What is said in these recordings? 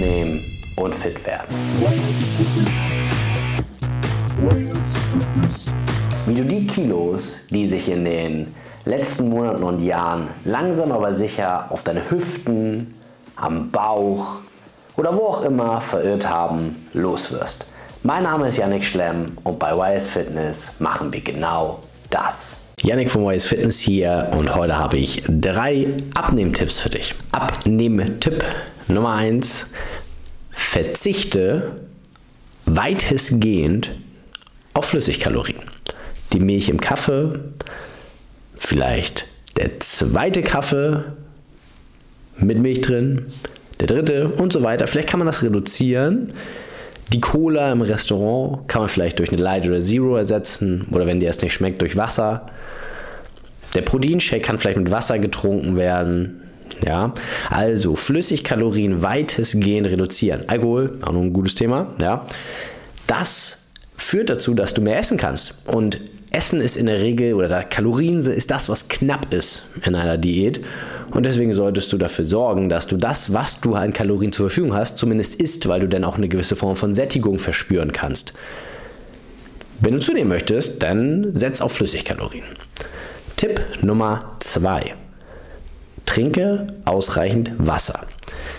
abnehmen und fit werden. Wie du die Kilos, die sich in den letzten Monaten und Jahren langsam aber sicher auf deine Hüften, am Bauch oder wo auch immer verirrt haben, loswirst. Mein Name ist Yannick Schlemm und bei YS Fitness machen wir genau das. Yannick von YS Fitness hier und heute habe ich drei Abnehmtipps für dich. Abnehmtipp Nummer 1. Verzichte weitestgehend auf Flüssigkalorien. Die Milch im Kaffee, vielleicht der zweite Kaffee mit Milch drin, der dritte und so weiter. Vielleicht kann man das reduzieren. Die Cola im Restaurant kann man vielleicht durch eine Light oder Zero ersetzen oder wenn dir das nicht schmeckt, durch Wasser. Der Proteinshake kann vielleicht mit Wasser getrunken werden. Ja, also Flüssigkalorien weitestgehend reduzieren. Alkohol, auch noch ein gutes Thema. Ja, das führt dazu, dass du mehr essen kannst. Und Essen ist in der Regel, oder Kalorien ist das, was knapp ist in einer Diät. Und deswegen solltest du dafür sorgen, dass du das, was du an Kalorien zur Verfügung hast, zumindest isst, weil du dann auch eine gewisse Form von Sättigung verspüren kannst. Wenn du zunehmen möchtest, dann setz auf Flüssigkalorien. Tipp Nummer 2. Trinke ausreichend Wasser.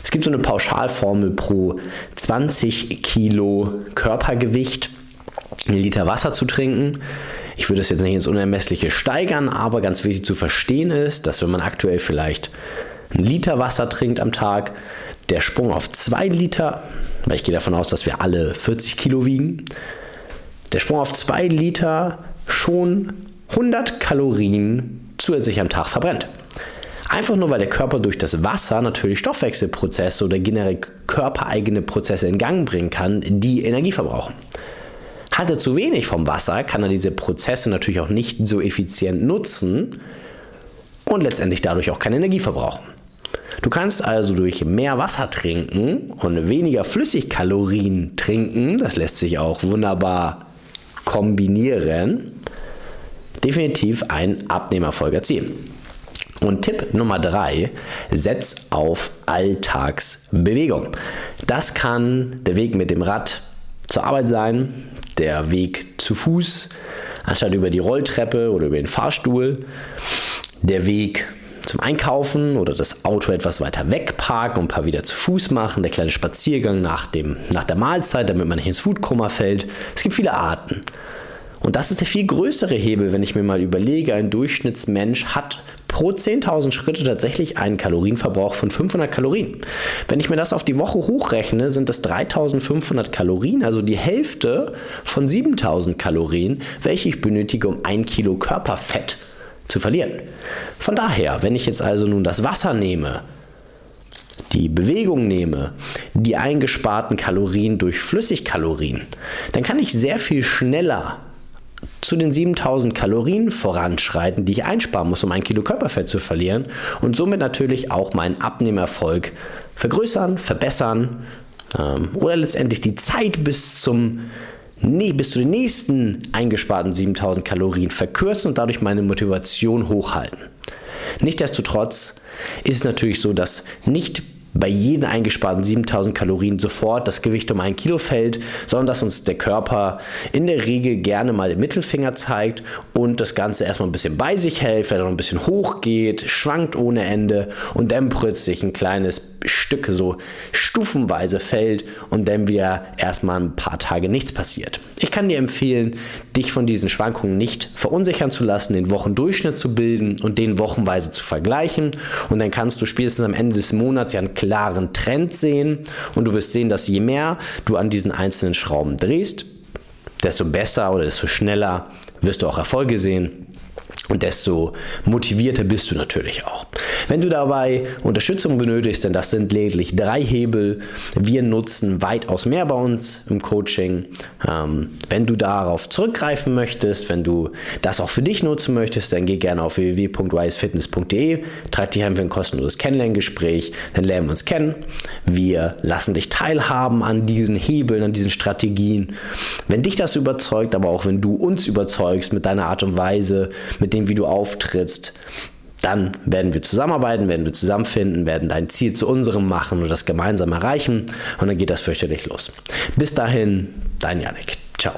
Es gibt so eine Pauschalformel pro 20 Kilo Körpergewicht, einen Liter Wasser zu trinken. Ich würde das jetzt nicht ins Unermessliche steigern, aber ganz wichtig zu verstehen ist, dass wenn man aktuell vielleicht einen Liter Wasser trinkt am Tag, der Sprung auf 2 Liter, weil ich gehe davon aus, dass wir alle 40 Kilo wiegen, der Sprung auf 2 Liter schon 100 Kalorien zusätzlich am Tag verbrennt. Einfach nur, weil der Körper durch das Wasser natürlich Stoffwechselprozesse oder generell körpereigene Prozesse in Gang bringen kann, die Energie verbrauchen. Hat er zu wenig vom Wasser, kann er diese Prozesse natürlich auch nicht so effizient nutzen und letztendlich dadurch auch keine Energie verbrauchen. Du kannst also durch mehr Wasser trinken und weniger Flüssigkalorien trinken, das lässt sich auch wunderbar kombinieren, definitiv einen Abnehmerfolg erzielen. Und Tipp Nummer drei, setz auf Alltagsbewegung. Das kann der Weg mit dem Rad zur Arbeit sein, der Weg zu Fuß, anstatt über die Rolltreppe oder über den Fahrstuhl, der Weg zum Einkaufen oder das Auto etwas weiter wegparken und ein paar wieder zu Fuß machen, der kleine Spaziergang nach, dem, nach der Mahlzeit, damit man nicht ins Foodkoma fällt. Es gibt viele Arten. Und das ist der viel größere Hebel, wenn ich mir mal überlege, ein Durchschnittsmensch hat pro 10.000 Schritte tatsächlich einen Kalorienverbrauch von 500 Kalorien. Wenn ich mir das auf die Woche hochrechne, sind das 3.500 Kalorien, also die Hälfte von 7.000 Kalorien, welche ich benötige, um ein Kilo Körperfett zu verlieren. Von daher, wenn ich jetzt also nun das Wasser nehme, die Bewegung nehme, die eingesparten Kalorien durch Flüssigkalorien, dann kann ich sehr viel schneller zu den 7000 Kalorien voranschreiten, die ich einsparen muss, um ein Kilo Körperfett zu verlieren und somit natürlich auch meinen Abnehmerfolg vergrößern, verbessern ähm, oder letztendlich die Zeit bis zum nee, bis zu den nächsten eingesparten 7000 Kalorien verkürzen und dadurch meine Motivation hochhalten. Nichtsdestotrotz ist es natürlich so, dass nicht bei jeden eingesparten 7000 Kalorien sofort das Gewicht um ein Kilo fällt, sondern dass uns der Körper in der Regel gerne mal den Mittelfinger zeigt und das Ganze erstmal ein bisschen bei sich hält, vielleicht auch ein bisschen hochgeht, schwankt ohne Ende und dann plötzlich ein kleines Stück so stufenweise fällt und dann wieder erstmal ein paar Tage nichts passiert. Ich kann dir empfehlen, dich von diesen Schwankungen nicht verunsichern zu lassen, den Wochendurchschnitt zu bilden und den wochenweise zu vergleichen. Und dann kannst du spätestens am Ende des Monats ja einen klaren Trend sehen. Und du wirst sehen, dass je mehr du an diesen einzelnen Schrauben drehst, desto besser oder desto schneller wirst du auch Erfolge sehen und desto motivierter bist du natürlich auch. Wenn du dabei Unterstützung benötigst, denn das sind lediglich drei Hebel, wir nutzen weitaus mehr bei uns im Coaching. Ähm, wenn du darauf zurückgreifen möchtest, wenn du das auch für dich nutzen möchtest, dann geh gerne auf www.wisefitness.de, trag dich einfach ein kostenloses Kennenlerngespräch, dann lernen wir uns kennen. Wir lassen dich teilhaben an diesen Hebeln, an diesen Strategien. Wenn dich das überzeugt, aber auch wenn du uns überzeugst mit deiner Art und Weise, mit dem, wie du auftrittst, dann werden wir zusammenarbeiten, werden wir zusammenfinden, werden dein Ziel zu unserem machen und das gemeinsam erreichen und dann geht das fürchterlich los. Bis dahin, dein Janik. Ciao.